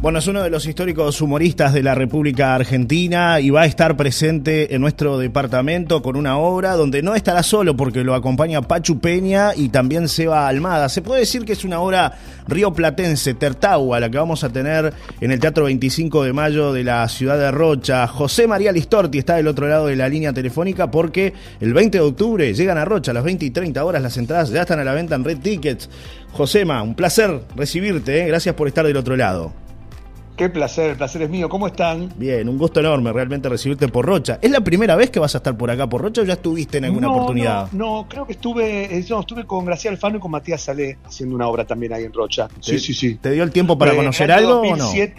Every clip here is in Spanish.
Bueno, es uno de los históricos humoristas de la República Argentina y va a estar presente en nuestro departamento con una obra donde no estará solo porque lo acompaña Pachu Peña y también Seba Almada. Se puede decir que es una obra rioplatense, Tertagua, la que vamos a tener en el Teatro 25 de Mayo de la ciudad de Rocha. José María Listorti está del otro lado de la línea telefónica porque el 20 de octubre llegan a Rocha a las 20 y 30 horas. Las entradas ya están a la venta en Red Tickets. Josema, un placer recibirte. ¿eh? Gracias por estar del otro lado. Qué placer, el placer es mío. ¿Cómo están? Bien, un gusto enorme realmente recibirte por Rocha. ¿Es la primera vez que vas a estar por acá por Rocha o ya estuviste en alguna oportunidad? No, creo que estuve, eh, estuve con Graciela Alfano y con Matías Salé haciendo una obra también ahí en Rocha. Sí, sí, sí. ¿Te dio el tiempo para eh, conocer algo o no? En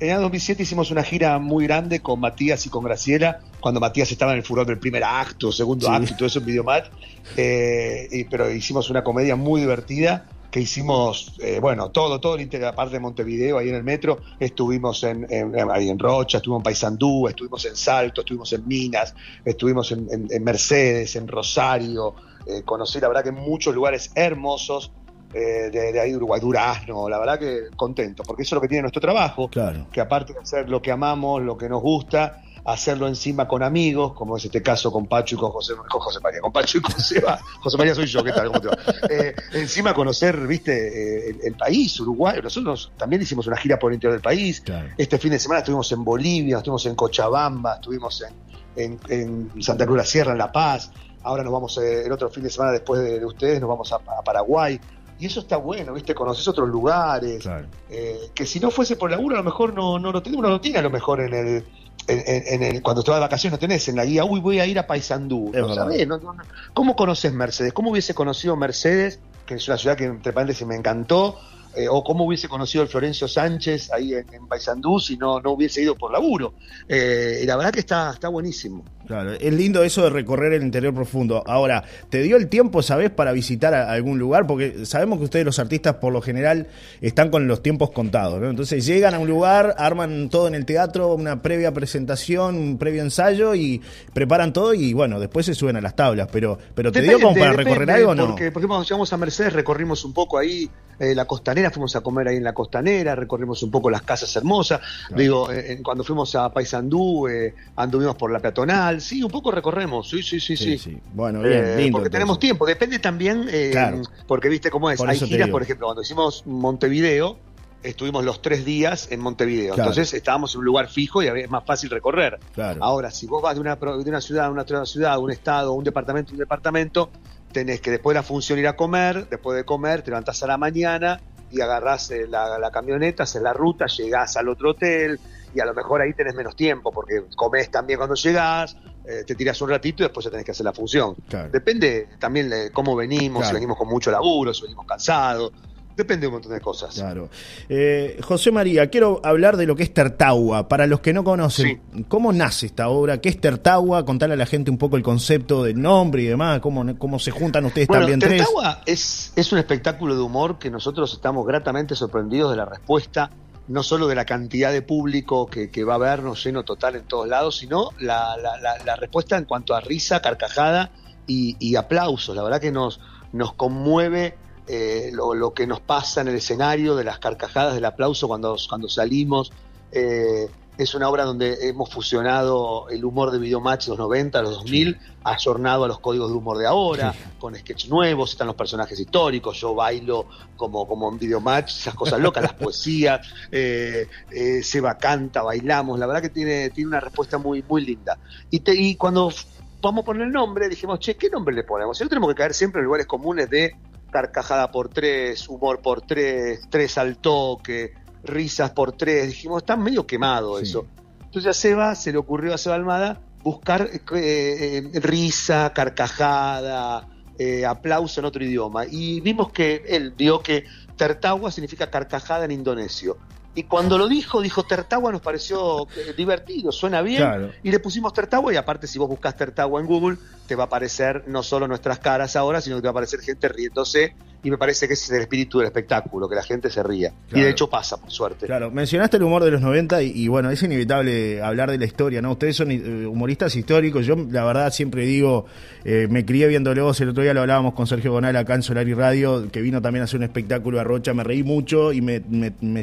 el año 2007 hicimos una gira muy grande con Matías y con Graciela, cuando Matías estaba en el furor del primer acto, segundo acto y todo eso en Videomatch. Eh, pero hicimos una comedia muy divertida que hicimos, eh, bueno, todo, todo el interior, aparte de Montevideo, ahí en el metro, estuvimos en, ahí en Rocha, estuvimos en Paysandú, estuvimos en Salto, estuvimos en Minas, estuvimos en, Mercedes, en Rosario, eh, conocí la verdad que muchos lugares hermosos eh, de, ahí de Uruguay, Durazno, la verdad que contento, porque eso es lo que tiene nuestro trabajo, claro. que aparte de hacer lo que amamos, lo que nos gusta, hacerlo encima con amigos, como es este caso con Pacho y con José, con José María, con Pacho y con Seba. José María soy yo, ¿qué tal? ¿Cómo te va? Eh, encima conocer, viste, eh, el, país, Uruguay. Nosotros también hicimos una gira por el interior del país. Este fin de semana estuvimos en Bolivia, estuvimos en Cochabamba, estuvimos en, en, Santa Cruz de la Sierra, en La Paz. Ahora nos vamos, eh, el otro fin de semana después de, ustedes, nos vamos a, Paraguay. Y eso está bueno, ¿viste? Conoces otros lugares. que si no fuese por laburo, a lo mejor no, no lo tiene, uno no tiene a lo mejor en el, en, cuando te vas de vacaciones no tenés en la guía, uy, voy a ir a Paysandú. ¿Cómo conoces Mercedes? ¿Cómo hubiese conocido Mercedes, que es una ciudad que entre paréntesis me encantó, eh, o cómo hubiese conocido el Florencio Sánchez ahí en, en Paysandú si no, no hubiese ido por laburo. Eh, y la verdad que está, está buenísimo. Claro, es lindo eso de recorrer el interior profundo. Ahora, ¿te dio el tiempo, sabes, para visitar algún lugar? Porque sabemos que ustedes los artistas por lo general están con los tiempos contados, ¿no? Entonces llegan a un lugar, arman todo en el teatro, una previa presentación, un previo ensayo y preparan todo y bueno, después se suben a las tablas. Pero, pero ¿te dio como para recorrer algo o no? Porque, porque cuando llegamos a Mercedes recorrimos un poco ahí eh, la costanera, fuimos a comer ahí en la costanera, recorrimos un poco las casas hermosas. Digo, eh, cuando fuimos a Paysandú, eh, anduvimos por la peatonal, sí, un poco recorremos, sí, sí, sí, sí. Bueno, bien, lindo. Porque tenemos tiempo, depende también, porque viste cómo es. Hay giras, por ejemplo, cuando hicimos Montevideo, estuvimos los tres días en Montevideo. Entonces estábamos en un lugar fijo y es más fácil recorrer. Ahora, si vos vas de una, de una ciudad a una otra ciudad, un estado, un departamento, un departamento, tenés que después de la función ir a comer, después de comer te levantás a la mañana y agarrás eh, la, camioneta, haces la ruta, llegás al otro hotel y a lo mejor ahí tenés menos tiempo porque comés también cuando llegás, eh, te tiras un ratito y después ya tenés que hacer la función. Depende también de cómo venimos, si venimos con mucho laburo, si venimos cansados. Depende de un montón de cosas. Claro. Eh, José María, quiero hablar de lo que es Tertagua. Para los que no conocen, ¿cómo nace esta obra? ¿Qué es Tertagua? Contarle a la gente un poco el concepto del nombre y demás, cómo, cómo se juntan ustedes también Tertagua Es, es un espectáculo de humor que nosotros estamos gratamente sorprendidos de la respuesta, no solo de la cantidad de público que, va a vernos lleno total en todos lados, sino la, la, respuesta en cuanto a risa, carcajada y, y aplausos. La verdad que nos, nos conmueve eh, lo, que nos pasa en el escenario, de las carcajadas, del aplauso cuando, cuando salimos. Eh, es una obra donde hemos fusionado el humor de Videomatch de los 90, los 2000, ayornado a los códigos de humor de ahora, con sketch nuevos, están los personajes históricos, yo bailo como, como en Videomatch, esas cosas locas, las poesías, eh, eh, Seba canta, bailamos, la verdad que tiene, tiene una respuesta muy, muy linda. Y, y cuando vamos a poner el nombre, dijimos, che, ¿qué nombre le ponemos? Si no tenemos que caer siempre en lugares comunes de carcajada por tres, humor por tres, tres al toque, risas por tres. Dijimos, está medio quemado eso. Entonces a Seba se le ocurrió a Seba Almada buscar eh, eh, risa, carcajada, eh, aplauso en otro idioma. Y vimos que él vio que Tertawa significa carcajada en indonesio. Y cuando lo dijo, dijo Tertagua, nos pareció eh, divertido, suena bien. Y le pusimos Tertagua, y aparte, si vos buscas Tertagua en Google, te va a aparecer no solo nuestras caras ahora, sino que te va a aparecer gente riéndose y me parece que ese es el espíritu del espectáculo, que la gente se ría. Y de hecho pasa, por suerte. Claro, mencionaste el humor de los 90 y, bueno, es inevitable hablar de la historia, ¿no? Ustedes son eh, humoristas históricos, yo la verdad siempre digo, eh, me crié viendo luego el otro día lo hablábamos con Sergio Gonal acá en Solar y Radio, que vino también a hacer un espectáculo a Rocha, me reí mucho y me,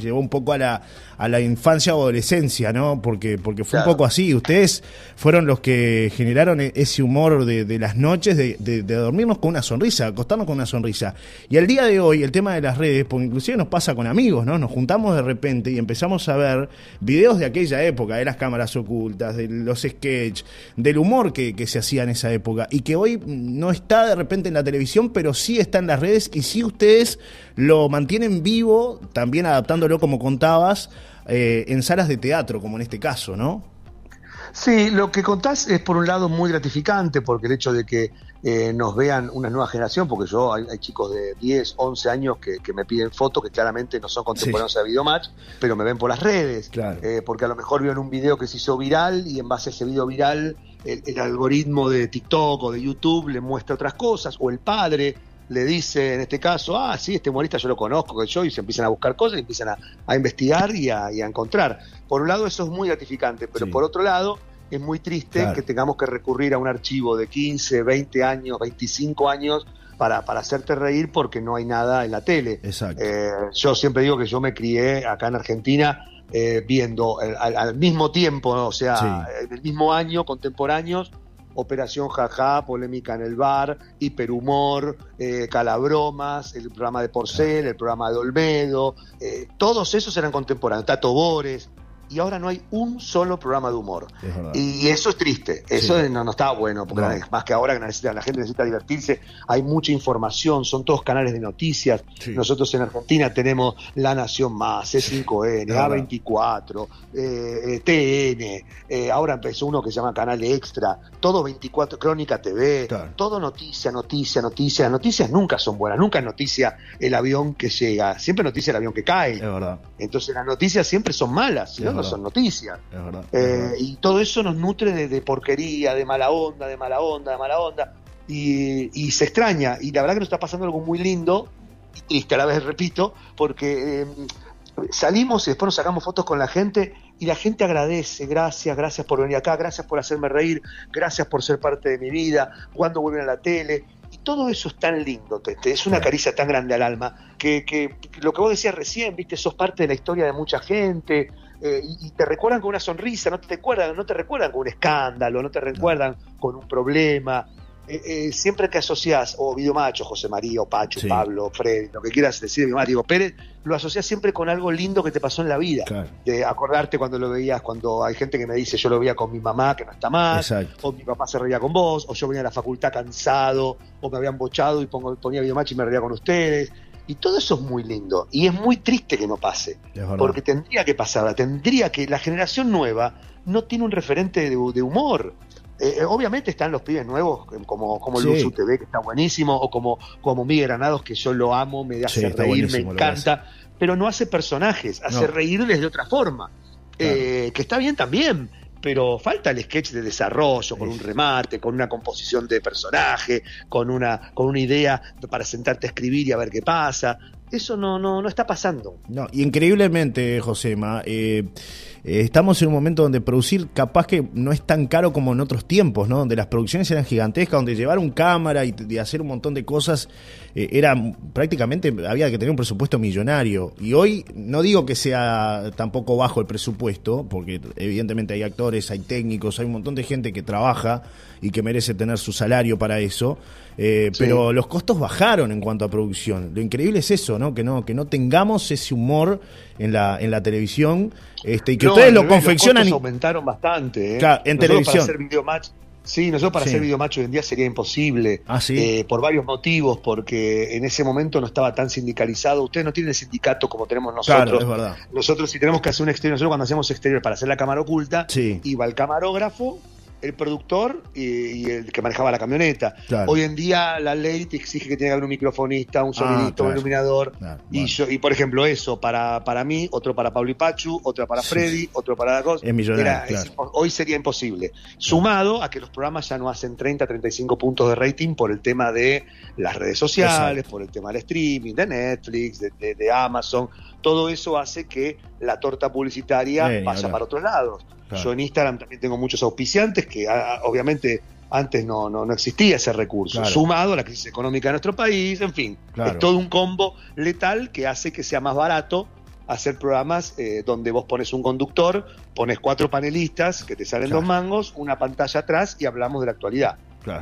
llevó un poco a la, a la infancia o adolescencia, ¿no? Porque, porque fue un poco así, ustedes fueron los que generaron e-, ese humor de, las noches, de, de dormirnos con una sonrisa, acostarnos con una sonrisa. Y el día de hoy, el tema de las redes, porque inclusive nos pasa con amigos, ¿no? Nos juntamos de repente y empezamos a ver videos de aquella época, de las cámaras ocultas, de los sketches, del humor que, se hacía en esa época y que hoy no está de repente en la televisión, pero sí está en las redes y sí ustedes lo mantienen vivo, también adaptándolo como contabas, eh, en salas de teatro, como en este caso, ¿no? Sí, lo que contás es por un lado muy gratificante, porque el hecho de que eh, nos vean una nueva generación, porque yo hay, chicos de 10, 11 años que, me piden fotos que claramente no son contemporáneos de Videomatch, pero me ven por las redes, eh, porque a lo mejor vieron un video que se hizo viral y en base a ese video viral el, el algoritmo de TikTok o de YouTube le muestra otras cosas, o el padre le dice en este caso, ah, sí, este humorista yo lo conozco, que yo, y se empiezan a buscar cosas, y empiezan a, investigar y a, encontrar. Por un lado eso es muy gratificante, pero por otro lado es muy triste que tengamos que recurrir a un archivo de 15, 20 años, 25 años para, para hacerte reír porque no hay nada en la tele. Exacto. Eh, yo siempre digo que yo me crié acá en Argentina eh, viendo al, mismo tiempo, o sea, en el mismo año, contemporáneos, Operación Jaja, Polémica en el Bar, Hiperhumor, eh, Calabromas, el programa de Porcel, el programa de Olmedo, eh, todos esos eran contemporáneos, Tato Bores, y ahora no hay un solo programa de humor. Y, eso es triste, eso no, no, está bueno, porque más que ahora que necesita, la gente necesita divertirse, hay mucha información, son todos canales de noticias. Nosotros en Argentina tenemos La Nación Más, C5N, A24, eh, TN, eh, ahora empezó uno que se llama Canal Extra, todo 24, Crónica TV, todo noticia, noticia, noticia. Las noticias nunca son buenas, nunca es noticia el avión que llega, siempre noticia el avión que cae. Entonces las noticias siempre son malas, ¿no? Son noticias. Eh, y todo eso nos nutre de, porquería, de mala onda, de mala onda, de mala onda. Y, se extraña. Y la verdad que nos está pasando algo muy lindo y triste a la vez, repito, porque eh, salimos y después nos sacamos fotos con la gente y la gente agradece, gracias, gracias por venir acá, gracias por hacerme reír, gracias por ser parte de mi vida, cuando vuelven a la tele. Y todo eso es tan lindo, es una caricia tan grande al alma, que, que, lo que vos decías recién, viste, sos parte de la historia de mucha gente, eh, y, te recuerdan con una sonrisa, no te recuerdan, no te recuerdan con un escándalo, no te recuerdan con un problema. Eh, eh, siempre que asocias, o Videomacho, José María, o Pacho, Pablo, Fred, lo que quieras decir, Videomacho, Pérez, lo asocias siempre con algo lindo que te pasó en la vida. De acordarte cuando lo veías, cuando hay gente que me dice, yo lo veía con mi mamá, que no está más, o mi papá se reía con vos, o yo venía a la facultad cansado, o me habían bochado y pongo, ponía Videomacho y me reía con ustedes. Y todo eso es muy lindo. Y es muy triste que no pase. Porque tendría que pasar. Tendría que. La generación nueva no tiene un referente de, humor. Eh, eh, obviamente están los pibes nuevos, como, como sí. TV, que está buenísimo, o como, como Miguel Granados, que yo lo amo, me hace reír, me encanta. Pero no hace personajes, hace reírles de otra forma. Eh, que está bien también pero falta el sketch de desarrollo, con un remate, con una composición de personaje, con una, con una idea para sentarte a escribir y a ver qué pasa. Eso no, no, no está pasando. No, y increíblemente, Josema, eh, eh, estamos en un momento donde producir capaz que no es tan caro como en otros tiempos, ¿no? Donde las producciones eran gigantescas, donde llevar un cámara y, hacer un montón de cosas eh, era prácticamente, había que tener un presupuesto millonario. Y hoy no digo que sea tampoco bajo el presupuesto, porque evidentemente hay actores, hay técnicos, hay un montón de gente que trabaja y que merece tener su salario para eso. Eh, pero los costos bajaron en cuanto a producción. Lo increíble es eso, ¿no? Que no, que no tengamos ese humor en la, en la televisión este, y que ustedes lo confeccionan. Los aumentaron bastante, ¿eh? Claro, en televisión. Para hacer videomatch, sí, nosotros para hacer videomatch hoy en día sería imposible. Ah, eh, por varios motivos, porque en ese momento no estaba tan sindicalizado. Ustedes no tienen sindicato como tenemos nosotros. Claro, es verdad. Nosotros, si tenemos que hacer un exterior, nosotros cuando hacemos exterior para hacer la cámara oculta, iba el camarógrafo el productor y, el que manejaba la camioneta. Hoy en día la ley te exige que tenga que haber un microfonista, un ah, sonidista, un iluminador. y, yo, y por ejemplo, eso para, para mí, otro para Pablo y Pachu, otro para Freddy, otro para la cosa. hoy sería imposible. Sumado a que los programas ya no hacen 30, 35 puntos de rating por el tema de las redes sociales, por el tema del streaming, de Netflix, de, Amazon. Todo eso hace que la torta publicitaria vaya para otros lados. Yo en Instagram también tengo muchos auspiciantes que obviamente antes no, no, no, existía ese recurso, sumado a la crisis económica de nuestro país, en fin, es todo un combo letal que hace que sea más barato hacer programas eh, donde vos pones un conductor, pones cuatro panelistas que te salen dos mangos, una pantalla atrás y hablamos de la actualidad.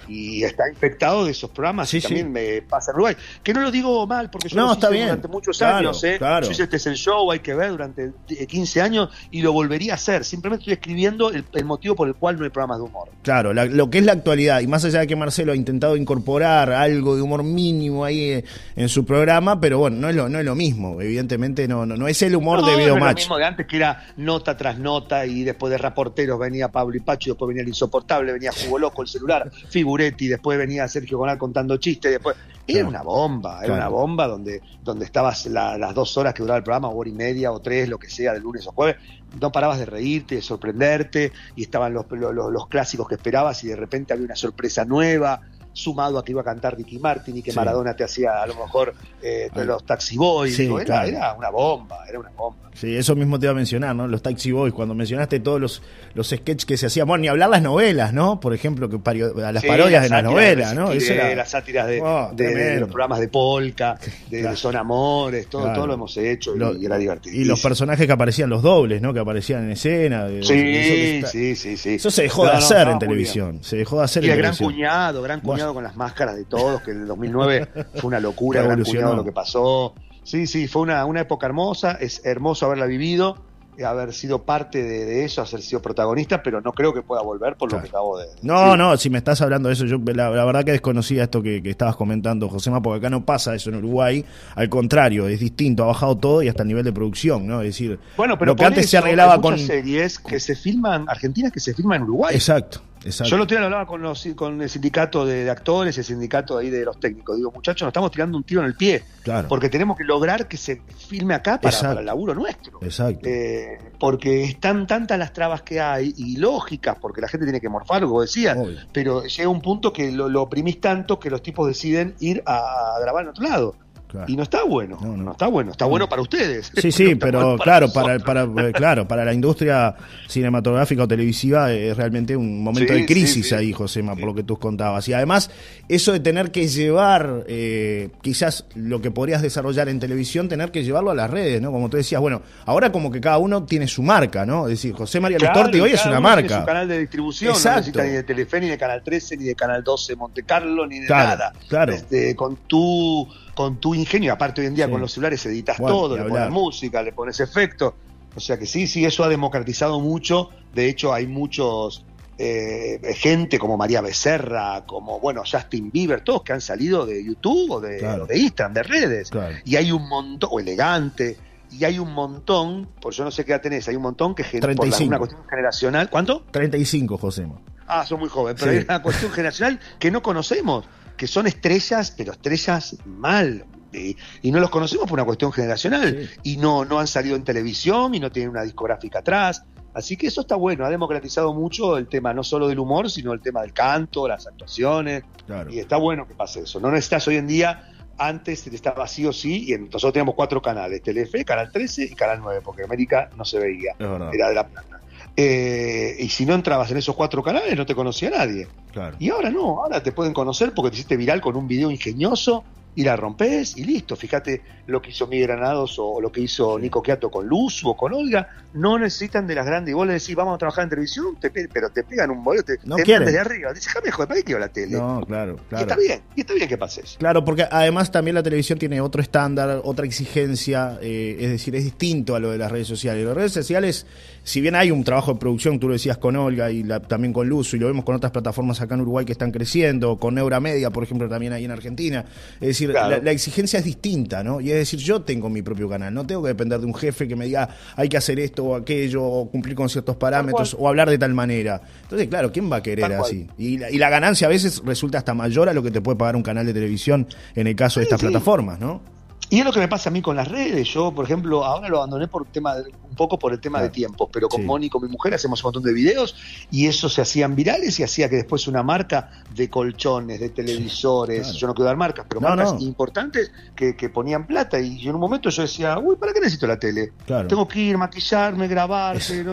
Y está infectado de esos programas y también me pasa en Uruguay. Que no lo digo mal, porque yo lo hice durante muchos años. ¿eh? Yo hice este es el show, hay que ver, durante 15 años y lo volvería a hacer. Simplemente estoy escribiendo el, motivo por el cual no hay programas de humor. Claro, lo que es la actualidad, y más allá de que Marcelo ha intentado incorporar algo de humor mínimo ahí eh, en su programa, pero bueno, no es lo, no es lo mismo. Evidentemente no, no, no es el humor de Video no Es lo mismo de antes que era nota tras nota y después de reporteros venía Pablo y Pacho, después venía el insoportable, venía Jugo Loco, el celular. Figuretti, después venía Sergio Gonal contando chistes, después... Era una bomba, era una bomba donde, donde estabas las dos horas que duraba el programa, hora y media o tres, lo que sea, de lunes o jueves, no parabas de reírte, de sorprenderte, y estaban los, los, los clásicos que esperabas y de repente había una sorpresa nueva, sumado a que iba a cantar Ricky Martin y que Maradona te hacía a lo mejor eh, los Taxi Boys. era, era, una bomba, era una bomba. Sí, eso mismo te iba a mencionar, ¿no? Los Taxi Boys, cuando mencionaste todos los, los sketches que se hacían, bueno, ni hablar las novelas, ¿no? Por ejemplo, que a las parodias de las novelas, ¿no? Las sátiras oh, de, los programas de Polka, de, Son Amores, todo, todo lo hemos hecho y, era divertido. Y los personajes que aparecían, los dobles, ¿no? Que aparecían en escena. sí, sí, sí, sí. Eso se dejó de hacer en televisión. Se dejó de hacer y el gran cuñado, gran cuñado con las máscaras de todos, que el 2009 fue una locura, gran cuñado lo que pasó. Sí, sí, fue una, una época hermosa, es hermoso haberla vivido, haber sido parte de, eso, haber sido protagonista, pero no creo que pueda volver por lo que acabo de No, no, si me estás hablando de eso, yo la, verdad que desconocía esto que, estabas comentando, Josema, porque acá no pasa eso en Uruguay, al contrario, es distinto, ha bajado todo y hasta el nivel de producción, ¿no? Es decir, bueno, pero lo que antes se arreglaba con series que se filman, argentinas que se filman en Uruguay. Exacto. Yo lo hablaba con, los, con el sindicato de, actores, el sindicato ahí de los técnicos. Digo, muchachos, nos estamos tirando un tiro en el pie. Claro. Porque tenemos que lograr que se filme acá para, el laburo nuestro. Exacto. Eh, porque están tantas las trabas que hay y lógicas, porque la gente tiene que morfar, como decía. Pero llega un punto que lo, lo oprimís tanto que los tipos deciden ir a grabar en otro lado. Y no está bueno, no, está bueno, está bueno para ustedes. Sí, sí, pero claro, para, para, eh, claro, para la industria cinematográfica o televisiva es realmente un momento de crisis ahí, Josema, por lo que tú contabas. Y además, eso de tener que llevar eh, quizás lo que podrías desarrollar en televisión, tener que llevarlo a las redes, ¿no? Como tú decías, bueno, ahora como que cada uno tiene su marca, ¿no? Es decir, José María claro, hoy es una marca. Tiene su canal de distribución, no necesita ni de Telefe, ni de Canal 13, ni de Canal 12 Monte Carlo, ni de nada. Claro. Este, con tu con tu ingenio, aparte hoy en día con los celulares editas todo, le pones música, le pones efectos. O sea que sí, sí, eso ha democratizado mucho. De hecho, hay muchos eh, gente como María Becerra, como bueno, Justin Bieber, todos que han salido de YouTube o de, de Instagram, de redes. Y hay un montón, o elegante, y hay un montón, por yo no sé qué edad tenés, hay un montón que por una cuestión generacional. ¿Cuánto? 35, José. Ah, son muy jóvenes, pero hay una cuestión generacional que no conocemos que son estrellas, pero estrellas mal. y no los conocemos por una cuestión generacional. Y no, no han salido en televisión y no tienen una discográfica atrás. Así que eso está bueno, ha democratizado mucho el tema no solo del humor, sino el tema del canto, las actuaciones. Y está bueno que pase eso. No necesitas hoy en día, antes estaba vacío sí, y nosotros teníamos cuatro canales, Telefe, Canal 13 y Canal 9, porque América no se veía, era de la plata. Eh, y si no entrabas en esos cuatro canales no te conocía nadie. Y ahora no, ahora te pueden conocer porque te hiciste viral con un video ingenioso y la rompes y listo. Fíjate lo que hizo Miguel Granados o lo que hizo Nico Quiato con Luz o con Olga. No necesitan de las grandes. Y vos le decís, vamos a trabajar en televisión, pero te pegan un bollo, te, no te desde arriba. Dice, déjame joder, ¿para qué quiero la tele? No, claro, claro. Y está bien, y está bien que pases. Claro, porque además también la televisión tiene otro estándar, otra exigencia, eh, es decir, es distinto a lo de las redes sociales. Las redes sociales, si bien hay un trabajo de producción, tú lo decías con Olga y también con Luz, y lo vemos con otras plataformas acá en Uruguay que están creciendo, con Neuramedia, por ejemplo, también ahí en Argentina. Es decir, decir, la, exigencia es distinta, ¿no? Y es decir, yo tengo mi propio canal, no tengo que depender de un jefe que me diga hay que hacer esto o aquello, o cumplir con ciertos parámetros, o hablar de tal manera. Entonces, claro, ¿quién va a querer así? Y la, y la, ganancia a veces resulta hasta mayor a lo que te puede pagar un canal de televisión en el caso de estas plataformas, ¿no? Y es lo que me pasa a mí con las redes. Yo, por ejemplo, ahora lo abandoné por tema un poco por el tema de tiempos, pero con Moni, con mi mujer, hacemos un montón de videos y eso se hacían virales y hacía que después una marca de colchones, de televisores, yo no quiero dar marcas, pero marcas importantes que, ponían plata. Y en un momento yo decía, uy, ¿para qué necesito la tele? Tengo que ir, maquillarme, grabarse,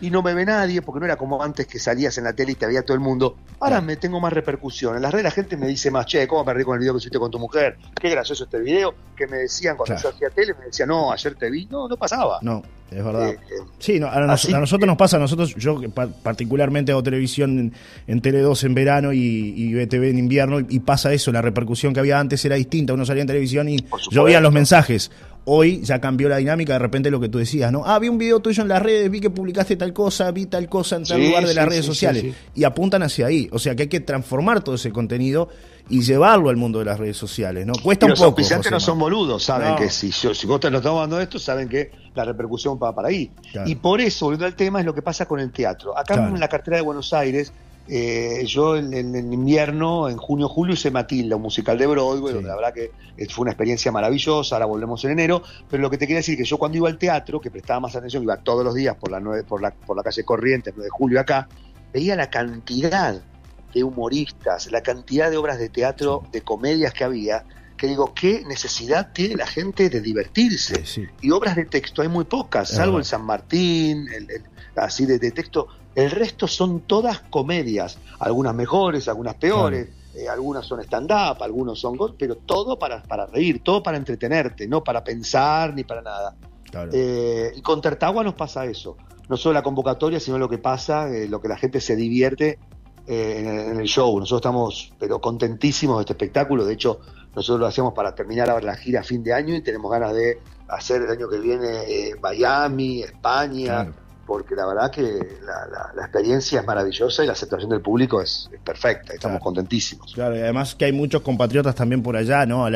y no me ve nadie, porque no era como antes que salías en la tele y te veía todo el mundo. Ahora me tengo más repercusión. En las redes la gente me dice más, che, ¿cómo perdí con el video que hiciste con tu mujer? Qué gracioso este video que me decían cuando yo hacía tele, me decían, no, ayer te vi, no, no pasaba. No, es verdad. Eh, sí, a, nosotros nos pasa, nosotros, yo particularmente hago televisión en, Tele 2 en verano y, y BTV en invierno, y, pasa eso, la repercusión que había antes era distinta, uno salía en televisión y yo veía los mensajes. Hoy ya cambió la dinámica, de repente lo que tú decías, ¿no? Ah, vi un video tuyo en las redes, vi que publicaste tal cosa, vi tal cosa en tal lugar de las redes sociales. Y apuntan hacia ahí. O sea que hay que transformar todo ese contenido y llevarlo al mundo de las redes sociales, ¿no? Cuesta un poco. Los no son boludos, saben que si, yo, si vos te lo estás dando esto, saben que la repercusión va para ahí. Y por eso, volviendo al tema, es lo que pasa con el teatro. Acá en la cartera de Buenos Aires, eh, yo en, invierno, en junio, julio, hice Matilda, un musical de Broadway, donde la verdad que fue una experiencia maravillosa, ahora volvemos en enero, pero lo que te quería decir es que yo cuando iba al teatro, que prestaba más atención, iba todos los días por la, por la, por la calle Corrientes, 9 de julio acá, veía la cantidad de humoristas, la cantidad de obras de teatro, de comedias que había, que digo, ¿qué necesidad tiene la gente de divertirse? Y obras de texto hay muy pocas, salvo el San Martín, el, así de, texto. El resto son todas comedias, algunas mejores, algunas peores. Eh, algunas son stand-up, algunos son gol, pero todo para, para reír, todo para entretenerte, no para pensar ni para nada. Eh, y con Tertagua nos pasa eso. No solo la convocatoria, sino lo que pasa, eh, lo que la gente se divierte eh, en, el show. Nosotros estamos pero contentísimos de este espectáculo. De hecho, nosotros lo hacemos para terminar ahora la gira a fin de año y tenemos ganas de hacer el año que viene eh, Miami, España, porque la verdad que la, experiencia es maravillosa y la aceptación del público es, perfecta, estamos contentísimos. Claro, y además que hay muchos compatriotas también por allá, ¿no?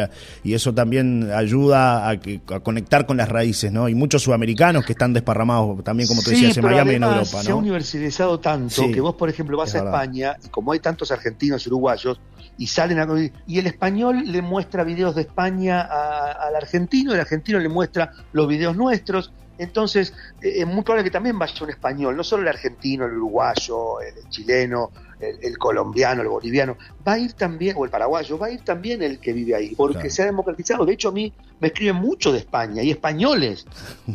y eso también ayuda a, que, a, conectar con las raíces, ¿no? Y muchos sudamericanos que están desparramados también, como tú decías, en Miami y en Europa, ¿no? Se ha universalizado tanto que vos, por ejemplo, vas a España y como hay tantos argentinos y uruguayos, y salen a, y el español le muestra videos de España al argentino, el argentino le muestra los videos nuestros, entonces, eh, es muy probable que también vaya un español, no solo el argentino, el uruguayo, el chileno, el, colombiano, el boliviano, va a ir también, o el paraguayo, va a ir también el que vive ahí, porque se ha democratizado. De hecho, a mí me escriben mucho de España y españoles,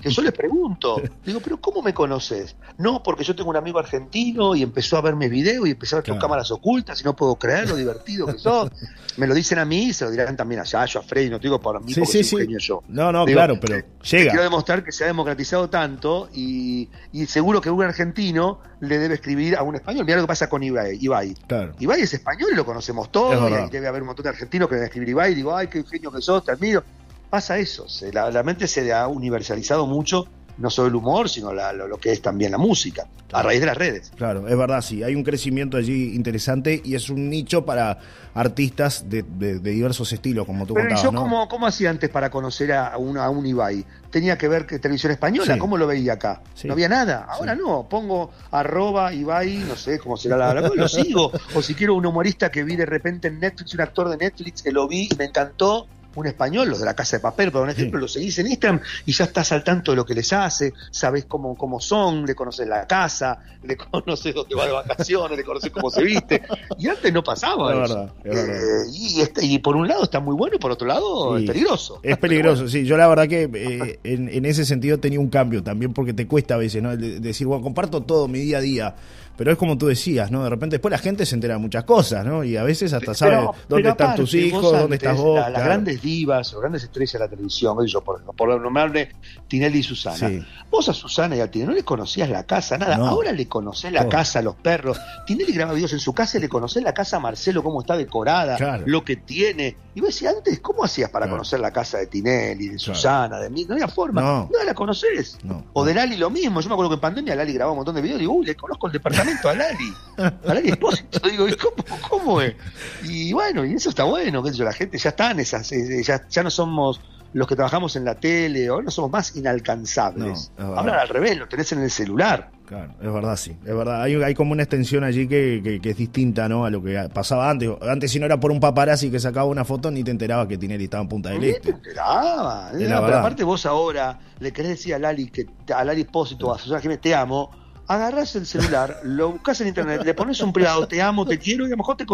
que yo les pregunto, digo, pero ¿cómo me conoces? No, porque yo tengo un amigo argentino y empezó a ver mis videos y empezó a ver tus cámaras ocultas y no puedo creer lo divertido que sos. me lo dicen a mí y se lo dirán también a Yayo, a Freddy, no te digo por mí, porque soy un genio yo. No, no, claro, pero llega. Quiero demostrar que se ha democratizado tanto y, y seguro que un argentino le debe escribir a un español. Mira lo que pasa con Ibai. Ibai, Ibai es español y lo conocemos todos. Y debe haber un montón de argentinos que deben escribir Ibai y digo, ay, qué genio que sos, te admiro. Pasa eso, se, la, mente se ha universalizado mucho no solo el humor, sino lo, que es también la música, a raíz de las redes. Claro, es verdad, sí, hay un crecimiento allí interesante y es un nicho para artistas de, diversos estilos, como tú Pero contabas. ¿yo cómo, hacía antes para conocer a, a un Ibai? Tenía que ver que televisión española, ¿cómo lo veía acá? No había nada, ahora no, pongo arroba Ibai, no sé cómo será la, la lo sigo, o si quiero un humorista que vi de repente en Netflix, un actor de Netflix que lo vi y me encantó, un español, los de la Casa de Papel, por ejemplo, lo seguís en Instagram y ya estás al tanto de lo que les hace, sabes cómo, cómo son, le conoces la casa, le conoces dónde va de vacaciones, le conoces cómo se viste. Y antes no pasaba eso. Eh, y, este, y por un lado está muy bueno y por otro lado es peligroso. Es peligroso, sí. Yo la verdad que eh, en, en, ese sentido tenía un cambio también porque te cuesta a veces, ¿no? decir, bueno, comparto todo mi día a día pero es como tú decías, ¿no? De repente después la gente se entera de muchas cosas, ¿no? Y a veces hasta sabe dónde están tus hijos, dónde estás vos. las grandes divas, o grandes estrellas de la televisión, yo por, por nombrarle Tinelli y Susana. Vos a Susana y a Tinelli no le conocías la casa, nada. Ahora le conocés la casa, los perros. Tinelli graba videos en su casa y le conocés la casa a Marcelo, cómo está decorada, lo que tiene. Y vos decís, antes, ¿cómo hacías para conocer la casa de Tinelli, de Susana, de mí? No había forma. No, la conocés. O de Lali lo mismo. Yo me acuerdo que en pandemia Lali grababa un montón de videos y digo, uy, le conozco el departamento a Lali. Lali Espósito. Digo, ¿cómo, ¿cómo es? Y bueno, y eso está bueno, qué sé yo, la gente ya está en esas, eh, ya, ya no somos los que trabajamos en la tele, ahora no somos más inalcanzables. ahora al revés, lo tenés en el celular. Claro, es verdad, sí, es verdad. Hay, hay como una extensión allí que, que, es distinta, ¿no? A lo que pasaba antes. Antes, si no era por un paparazzi que sacaba una foto, ni te enterabas que Tinelli estaba en Punta del Este. te enterabas. pero aparte vos ahora le querés decir a Lali, que, a Lali Espósito, a Susana Jiménez, te amo, agarras el celular, lo buscas en internet, le pones un privado, te amo, te quiero, y a lo mejor te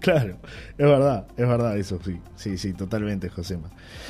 Claro, es verdad, es verdad eso, sí, sí, sí, totalmente, Josema.